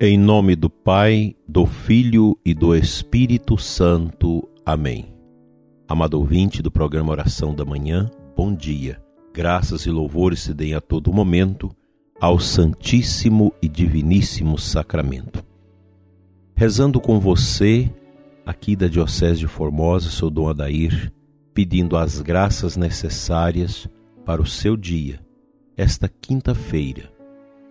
Em nome do Pai, do Filho e do Espírito Santo. Amém. Amado ouvinte do programa Oração da Manhã, bom dia. Graças e louvores se deem a todo momento ao Santíssimo e Diviníssimo Sacramento. Rezando com você, aqui da Diocese de Formosa, sou Dom Adair, pedindo as graças necessárias para o seu dia, esta quinta-feira,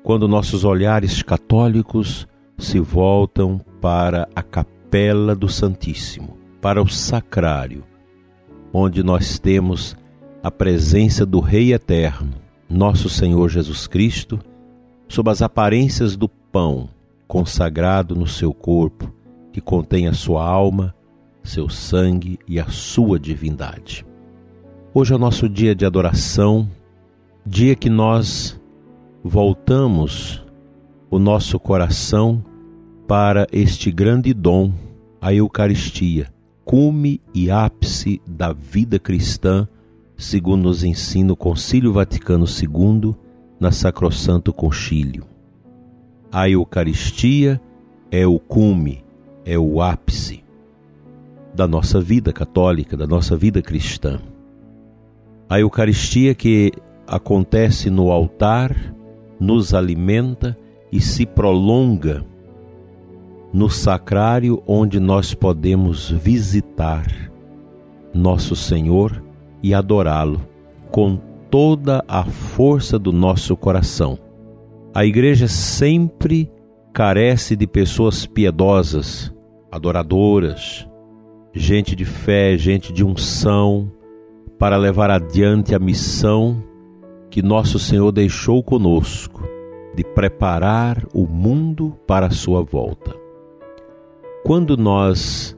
quando nossos olhares católicos se voltam para a capela do Santíssimo, para o sacrário, onde nós temos a presença do Rei Eterno, nosso Senhor Jesus Cristo, sob as aparências do pão consagrado no seu corpo, que contém a sua alma, seu sangue e a sua divindade. Hoje é o nosso dia de adoração, dia que nós voltamos o nosso coração para este grande dom, a Eucaristia, cume e ápice da vida cristã, segundo nos ensina o Concílio Vaticano II na Sacrosanto Concílio. A Eucaristia é o cume, é o ápice da nossa vida católica, da nossa vida cristã. A Eucaristia que acontece no altar nos alimenta e se prolonga no sacrário onde nós podemos visitar nosso Senhor e adorá-lo com toda a força do nosso coração. A igreja sempre carece de pessoas piedosas, adoradoras, gente de fé, gente de unção, para levar adiante a missão que nosso Senhor deixou conosco de preparar o mundo para a sua volta. Quando nós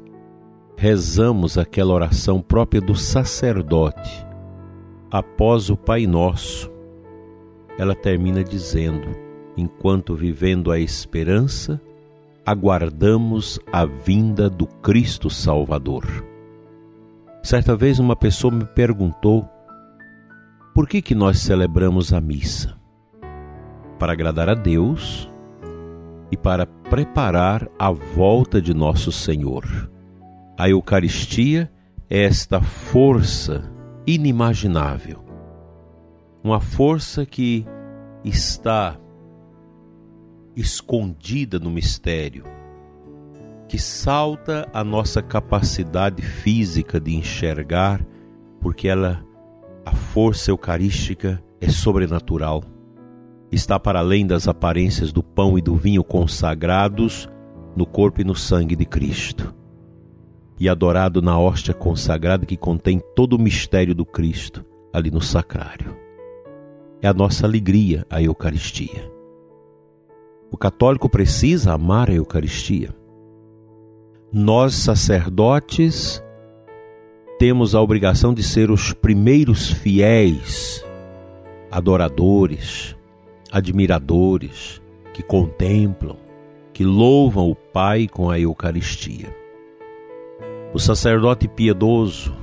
rezamos aquela oração própria do sacerdote, após o Pai Nosso, ela termina dizendo: enquanto vivendo a esperança, aguardamos a vinda do Cristo Salvador. Certa vez uma pessoa me perguntou por que, que nós celebramos a missa? Para agradar a Deus e para preparar a volta de nosso Senhor. A Eucaristia é esta força inimaginável, uma força que está escondida no mistério, que salta a nossa capacidade física de enxergar, porque ela a força eucarística é sobrenatural. Está para além das aparências do pão e do vinho consagrados no corpo e no sangue de Cristo. E adorado na hóstia consagrada que contém todo o mistério do Cristo ali no sacrário. É a nossa alegria a Eucaristia. O católico precisa amar a Eucaristia. Nós, sacerdotes, temos a obrigação de ser os primeiros fiéis, adoradores, admiradores, que contemplam, que louvam o Pai com a Eucaristia. O sacerdote piedoso,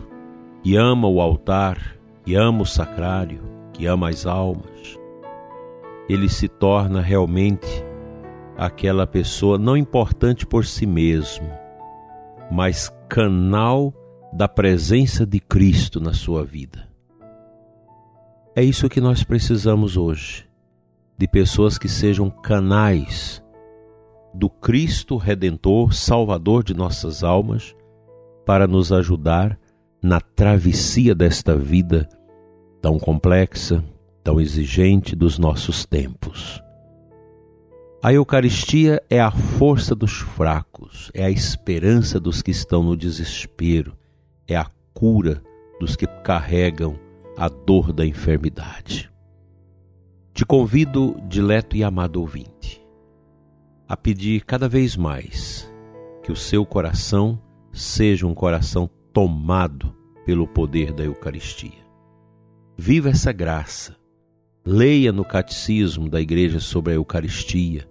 que ama o altar, que ama o sacrário, que ama as almas, ele se torna realmente aquela pessoa não importante por si mesmo, mas canal da presença de Cristo na sua vida. É isso que nós precisamos hoje, de pessoas que sejam canais do Cristo Redentor, Salvador de nossas almas, para nos ajudar na travessia desta vida tão complexa, tão exigente dos nossos tempos. A Eucaristia é a força dos fracos, é a esperança dos que estão no desespero, é a cura dos que carregam a dor da enfermidade. Te convido, dileto e amado ouvinte, a pedir cada vez mais que o seu coração seja um coração tomado pelo poder da Eucaristia. Viva essa graça. Leia no catecismo da igreja sobre a Eucaristia.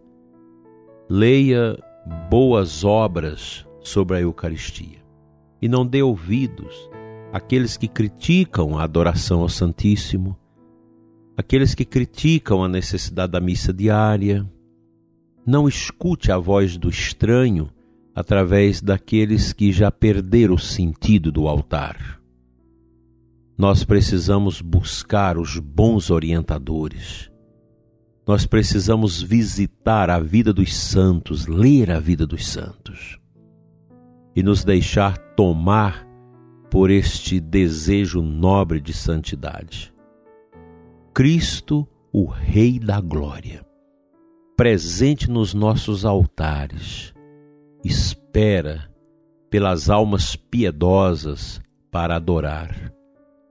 Leia boas obras sobre a Eucaristia e não dê ouvidos àqueles que criticam a adoração ao Santíssimo, aqueles que criticam a necessidade da missa diária, Não escute a voz do estranho através daqueles que já perderam o sentido do altar. Nós precisamos buscar os bons orientadores. Nós precisamos visitar a vida dos santos, ler a vida dos santos e nos deixar tomar por este desejo nobre de santidade. Cristo, o Rei da Glória, presente nos nossos altares, espera pelas almas piedosas para adorar.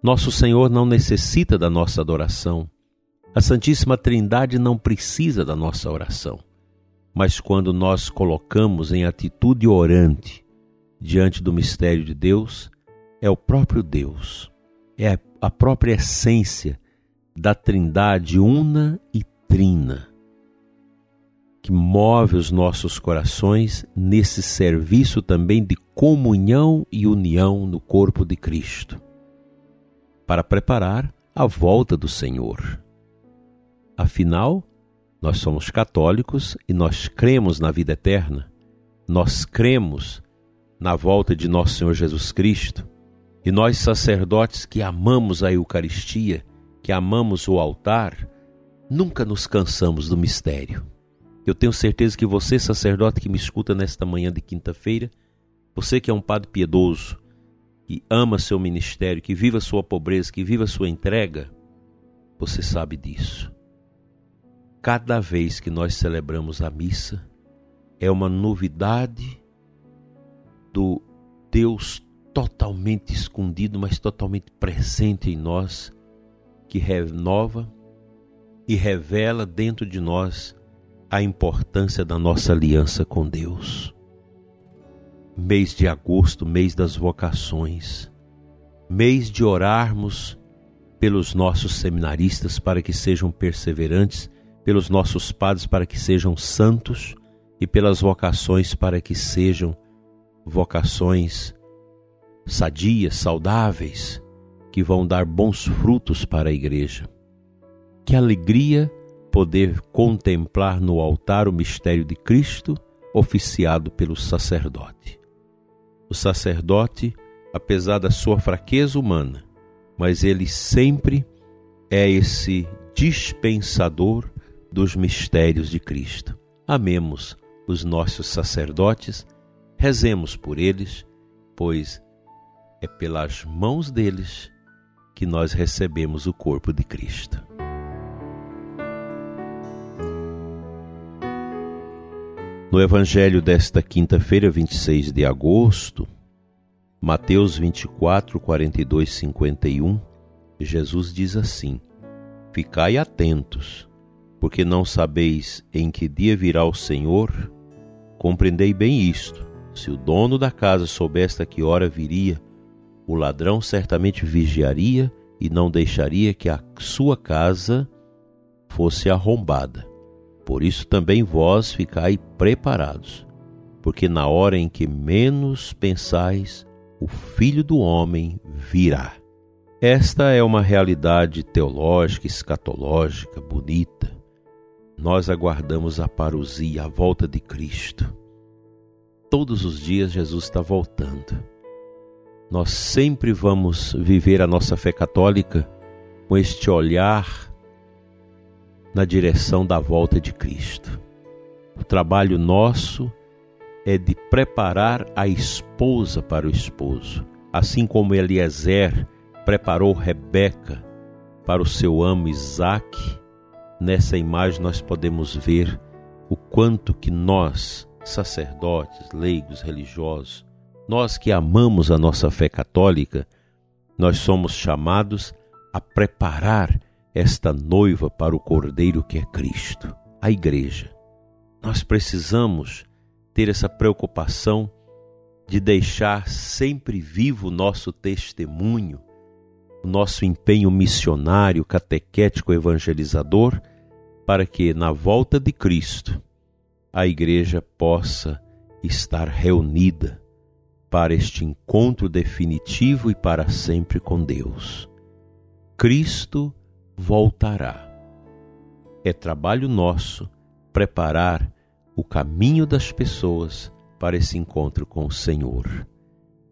Nosso Senhor não necessita da nossa adoração. A Santíssima Trindade não precisa da nossa oração. Mas quando nós colocamos em atitude orante diante do mistério de Deus, é o próprio Deus, é a própria essência da Trindade una e trina que move os nossos corações nesse serviço também de comunhão e união no corpo de Cristo, para preparar a volta do Senhor. Afinal, nós somos católicos e nós cremos na vida eterna, nós cremos na volta de nosso Senhor Jesus Cristo, e nós sacerdotes que amamos a Eucaristia, que amamos o altar, nunca nos cansamos do mistério eu tenho certeza que você, sacerdote que me escuta nesta manhã de quinta-feira, você que é um padre piedoso, que ama seu ministério, que viva sua pobreza, que viva sua entrega, você sabe disso. Cada vez que nós celebramos a missa, é uma novidade do Deus totalmente escondido, mas totalmente presente em nós, que renova e revela dentro de nós a importância da nossa aliança com Deus. Mês de agosto, mês das vocações, mês de orarmos pelos nossos seminaristas para que sejam perseverantes, pelos nossos padres para que sejam santos e pelas vocações para que sejam vocações sadias, saudáveis, que vão dar bons frutos para a igreja. Que alegria poder contemplar no altar o mistério de Cristo oficiado pelo sacerdote. O sacerdote, apesar da sua fraqueza humana, mas ele sempre é esse dispensador dos mistérios de Cristo. Amemos os nossos sacerdotes, rezemos por eles, pois é pelas mãos deles que nós recebemos o corpo de Cristo. No Evangelho desta quinta-feira, 26 de agosto, Mateus 24, 42, 51, Jesus diz assim: Ficai atentos, porque não sabeis em que dia virá o Senhor. Compreendei bem isto: se o dono da casa soubesse a que hora viria, o ladrão certamente vigiaria e não deixaria que a sua casa fosse arrombada. Por isso também vós ficai preparados, porque na hora em que menos pensais, o Filho do Homem virá. Esta é uma realidade teológica, escatológica, bonita. Nós aguardamos a parousia, a volta de Cristo. Todos os dias Jesus está voltando. Nós sempre vamos viver a nossa fé católica com este olhar na direção da volta de Cristo. O trabalho nosso é de preparar a esposa para o esposo, assim como Eliezer preparou Rebeca para o seu amo Isaque. Nessa imagem nós podemos ver o quanto que nós, sacerdotes, leigos, religiosos, nós que amamos a nossa fé católica, nós somos chamados a preparar esta noiva para o Cordeiro que é Cristo, a Igreja. Nós precisamos ter essa preocupação de deixar sempre vivo o nosso testemunho, o nosso empenho missionário, catequético, evangelizador, para que na volta de Cristo a Igreja possa estar reunida para este encontro definitivo e para sempre com Deus. Cristo voltará. É trabalho nosso preparar o caminho das pessoas para esse encontro com o Senhor.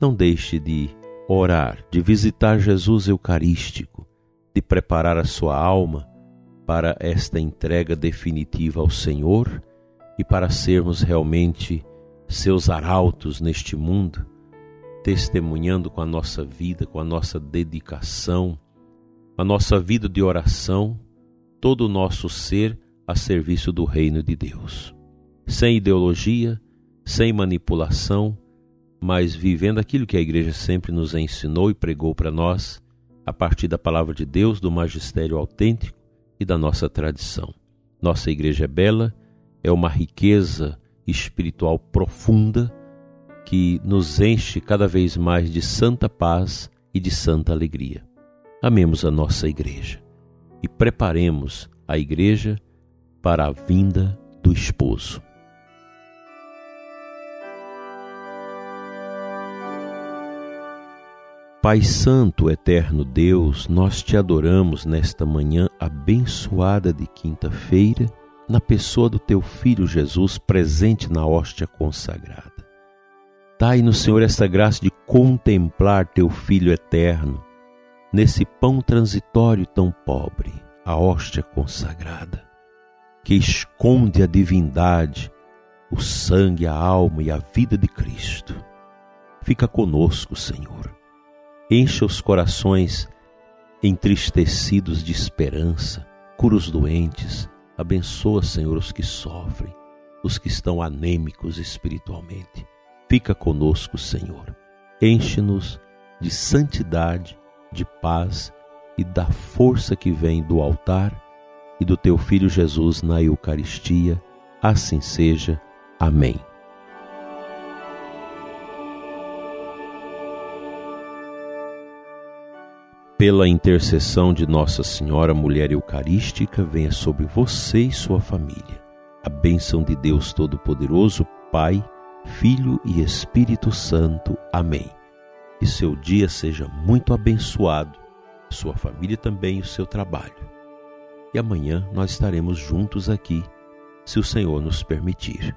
Não deixe de orar, de visitar Jesus Eucarístico, de preparar a sua alma para esta entrega definitiva ao Senhor e para sermos realmente seus arautos neste mundo, testemunhando com a nossa vida, com a nossa dedicação, a nossa vida de oração, todo o nosso ser a serviço do reino de Deus. Sem ideologia, sem manipulação, mas vivendo aquilo que a igreja sempre nos ensinou e pregou para nós, a partir da palavra de Deus, do magistério autêntico e da nossa tradição. Nossa igreja é bela, é uma riqueza espiritual profunda que nos enche cada vez mais de santa paz e de santa alegria. Amemos a nossa igreja e preparemos a igreja para a vinda do esposo. Pai Santo, eterno Deus, nós te adoramos nesta manhã abençoada de quinta-feira, na pessoa do teu Filho Jesus presente na hóstia consagrada. Dai-nos, Senhor, esta graça de contemplar teu Filho eterno, nesse pão transitório tão pobre, a hóstia consagrada, que esconde a divindade, o sangue, a alma e a vida de Cristo. Fica conosco, Senhor Encha os corações entristecidos de esperança, cura os doentes, abençoa, Senhor, os que sofrem, os que estão anêmicos espiritualmente. Fica conosco, Senhor. Enche-nos de santidade, de paz e da força que vem do altar e do teu Filho Jesus na Eucaristia. Assim seja. Amém. Pela intercessão de Nossa Senhora Mulher Eucarística, venha sobre você e sua família. A bênção de Deus Todo-Poderoso, Pai, Filho e Espírito Santo. Amém. Que seu dia seja muito abençoado, sua família também e o seu trabalho. E amanhã nós estaremos juntos aqui, se o Senhor nos permitir.